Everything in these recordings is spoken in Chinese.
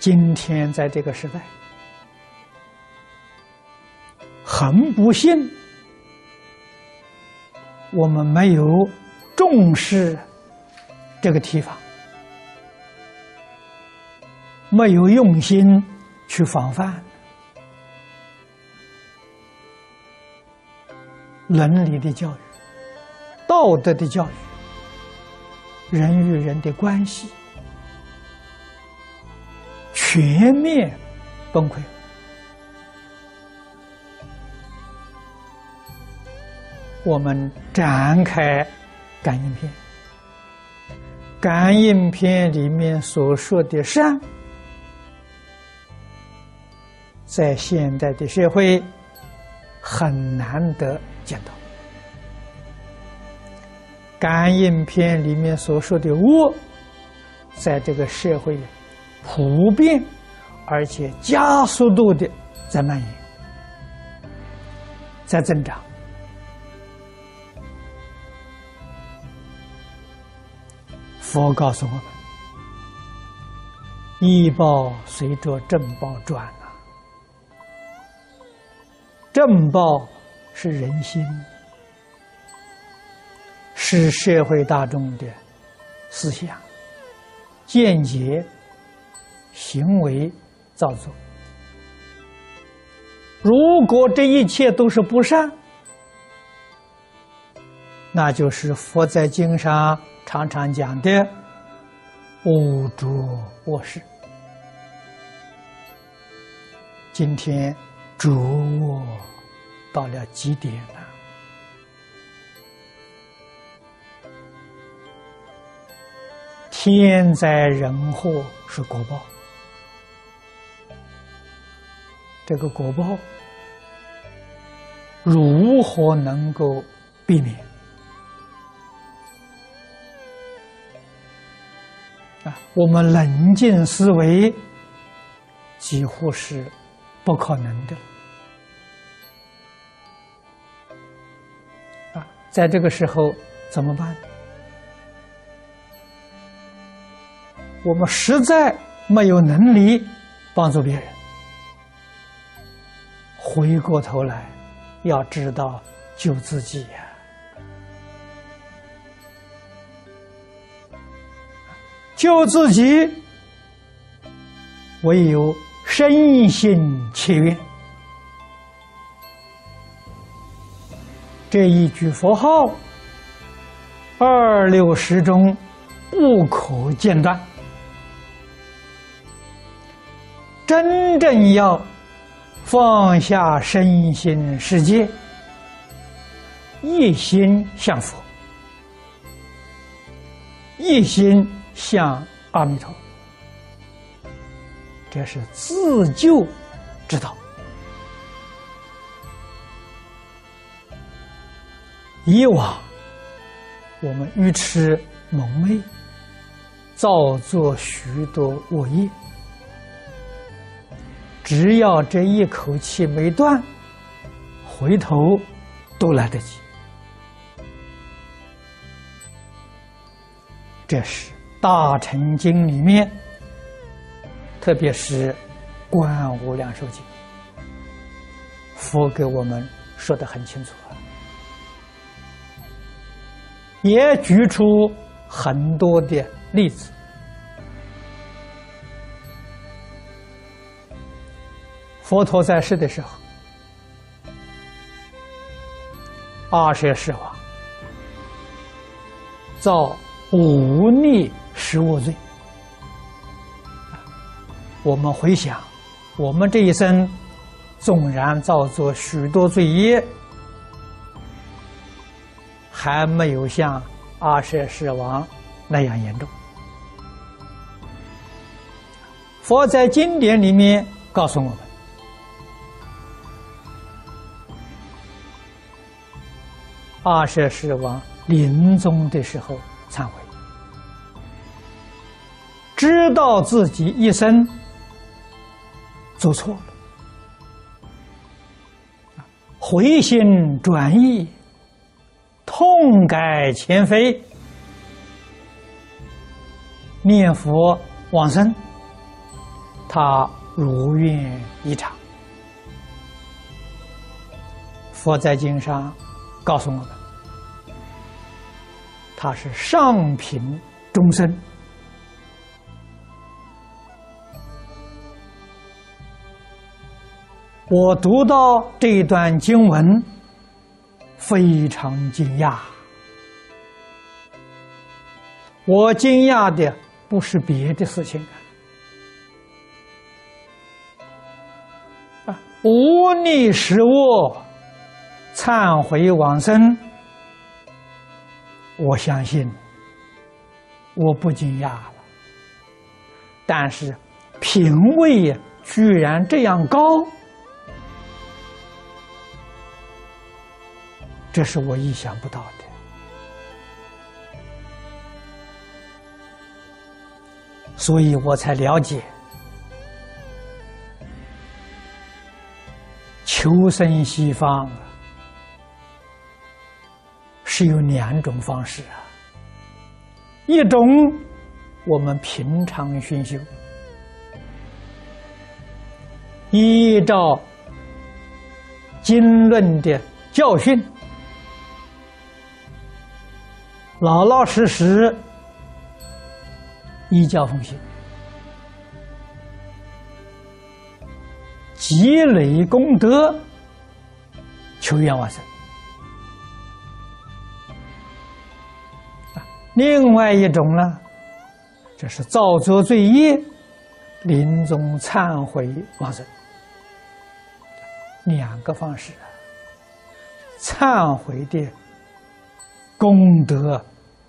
今天在这个时代，很不幸，我们没有重视这个提法，没有用心去防范。伦理的教育、道德的教育、人与人的关系全面崩溃。我们展开感应篇，感应篇里面所说的善，在现代的社会很难得。见到感应篇里面所说的恶，在这个社会普遍而且加速度的在蔓延，在增长。佛告诉我们：医报随着正报转啊，正报。是人心，是社会大众的思想、见解、行为造作。如果这一切都是不善，那就是佛在经上常常讲的污浊恶事。今天浊恶。到了极点了，天灾人祸是果报，这个果报如何能够避免？啊，我们冷静思维，几乎是不可能的。啊在这个时候怎么办？我们实在没有能力帮助别人，回过头来要知道救自己呀！救自己，唯有身心切愿。这一句佛号，二六十中不可间断。真正要放下身心世界，一心向佛，一心向阿弥陀，这是自救之道。以往我们愚痴蒙昧，造作许多恶业，只要这一口气没断，回头都来得及。这是《大乘经》里面，特别是《观无量寿经》，佛给我们说的很清楚啊。也举出很多的例子。佛陀在世的时候，阿舍世王造五逆十恶罪。我们回想，我们这一生纵然造作许多罪业。还没有像阿舍世王那样严重。佛在经典里面告诉我们，阿舍世王临终的时候忏悔，知道自己一生做错了，回心转意。痛改前非，念佛往生，他如愿以偿。佛在经上告诉我们，他是上品众生。我读到这一段经文，非常惊讶。我惊讶的不是别的事情啊，无逆失我，忏悔往生。我相信，我不惊讶了。但是品位居然这样高。这是我意想不到的，所以我才了解求生西方是有两种方式啊。一种我们平常熏修，依照经论的教训。老老实实依教奉行，积累功德，求愿往生。另外一种呢，这是造作罪业，临终忏悔往生。两个方式，忏悔的功德。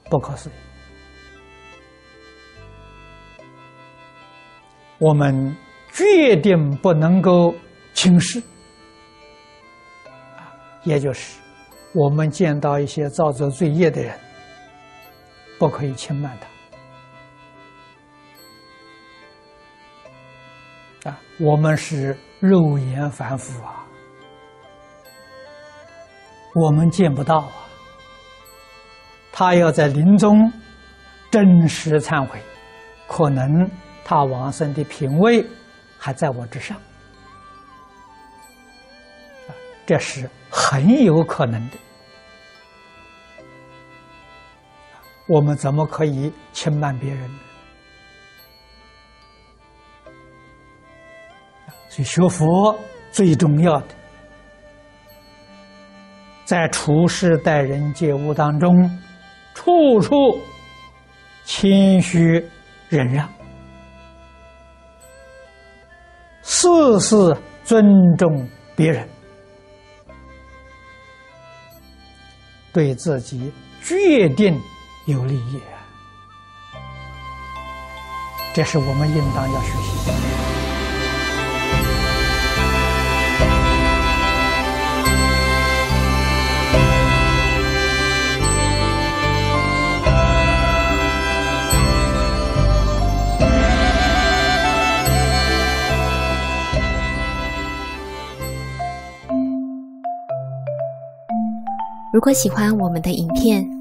不可思议！我们决定不能够轻视，也就是我们见到一些造作罪业的人，不可以轻慢他啊。我们是肉眼凡夫啊，我们见不到啊。他要在临终真实忏悔，可能他往生的品位还在我之上，这是很有可能的。我们怎么可以轻慢别人？所以学佛最重要的，在处世待人接物当中。处处谦虚忍让，事事尊重别人，对自己决定有利益，这是我们应当要学习的。如果喜欢我们的影片，